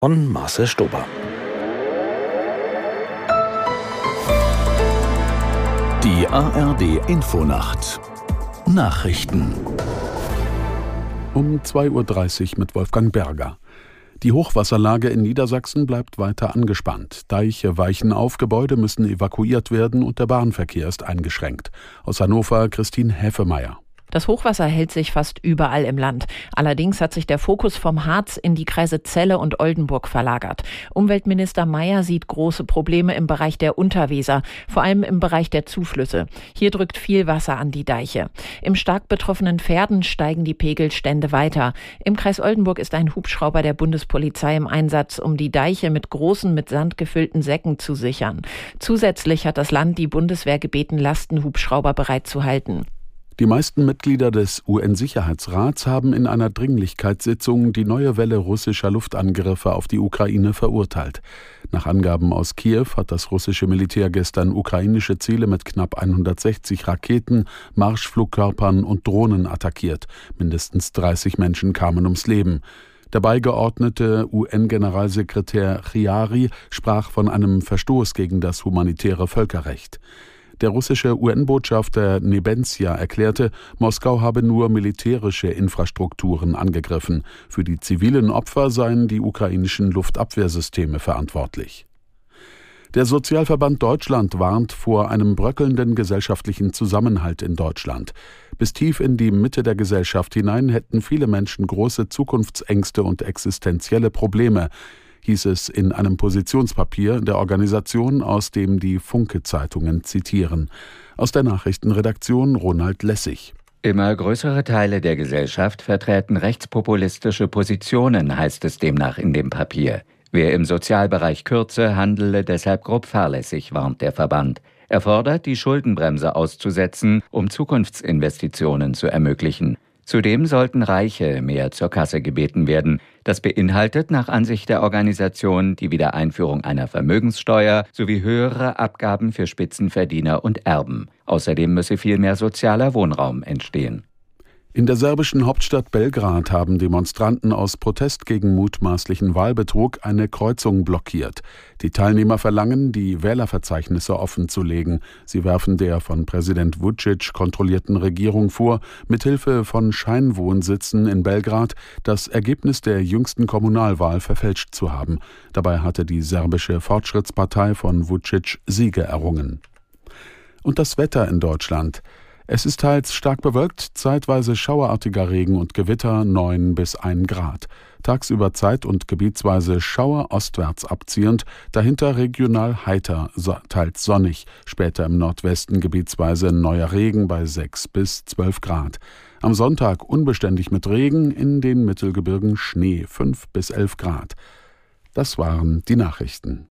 von Marcel Stober. Die ARD Infonacht Nachrichten um 2.30 Uhr mit Wolfgang Berger. Die Hochwasserlage in Niedersachsen bleibt weiter angespannt. Deiche weichen auf, Gebäude müssen evakuiert werden und der Bahnverkehr ist eingeschränkt. Aus Hannover Christine Häfemeier. Das Hochwasser hält sich fast überall im Land. Allerdings hat sich der Fokus vom Harz in die Kreise Celle und Oldenburg verlagert. Umweltminister Mayer sieht große Probleme im Bereich der Unterweser, vor allem im Bereich der Zuflüsse. Hier drückt viel Wasser an die Deiche. Im stark betroffenen Pferden steigen die Pegelstände weiter. Im Kreis Oldenburg ist ein Hubschrauber der Bundespolizei im Einsatz, um die Deiche mit großen, mit Sand gefüllten Säcken zu sichern. Zusätzlich hat das Land die Bundeswehr gebeten, Lastenhubschrauber bereitzuhalten. Die meisten Mitglieder des UN-Sicherheitsrats haben in einer Dringlichkeitssitzung die neue Welle russischer Luftangriffe auf die Ukraine verurteilt. Nach Angaben aus Kiew hat das russische Militär gestern ukrainische Ziele mit knapp 160 Raketen, Marschflugkörpern und Drohnen attackiert. Mindestens 30 Menschen kamen ums Leben. Der beigeordnete UN-Generalsekretär Chiari sprach von einem Verstoß gegen das humanitäre Völkerrecht. Der russische UN-Botschafter Nebenzia erklärte, Moskau habe nur militärische Infrastrukturen angegriffen. Für die zivilen Opfer seien die ukrainischen Luftabwehrsysteme verantwortlich. Der Sozialverband Deutschland warnt vor einem bröckelnden gesellschaftlichen Zusammenhalt in Deutschland. Bis tief in die Mitte der Gesellschaft hinein hätten viele Menschen große Zukunftsängste und existenzielle Probleme hieß es in einem Positionspapier der Organisation, aus dem die Funke-Zeitungen zitieren. Aus der Nachrichtenredaktion Ronald Lessig. Immer größere Teile der Gesellschaft vertreten rechtspopulistische Positionen, heißt es demnach in dem Papier. Wer im Sozialbereich kürze, handele deshalb grob fahrlässig, warnt der Verband. Er fordert, die Schuldenbremse auszusetzen, um Zukunftsinvestitionen zu ermöglichen. Zudem sollten Reiche mehr zur Kasse gebeten werden. Das beinhaltet nach Ansicht der Organisation die Wiedereinführung einer Vermögenssteuer sowie höhere Abgaben für Spitzenverdiener und Erben. Außerdem müsse viel mehr sozialer Wohnraum entstehen. In der serbischen Hauptstadt Belgrad haben Demonstranten aus Protest gegen mutmaßlichen Wahlbetrug eine Kreuzung blockiert. Die Teilnehmer verlangen, die Wählerverzeichnisse offenzulegen. Sie werfen der von Präsident Vucic kontrollierten Regierung vor, mithilfe von Scheinwohnsitzen in Belgrad das Ergebnis der jüngsten Kommunalwahl verfälscht zu haben. Dabei hatte die serbische Fortschrittspartei von Vucic Siege errungen. Und das Wetter in Deutschland. Es ist teils stark bewölkt, zeitweise schauerartiger Regen und Gewitter 9 bis 1 Grad. Tagsüber zeit- und gebietsweise Schauer ostwärts abziehend, dahinter regional heiter, teils sonnig, später im Nordwesten gebietsweise neuer Regen bei 6 bis 12 Grad. Am Sonntag unbeständig mit Regen, in den Mittelgebirgen Schnee 5 bis 11 Grad. Das waren die Nachrichten.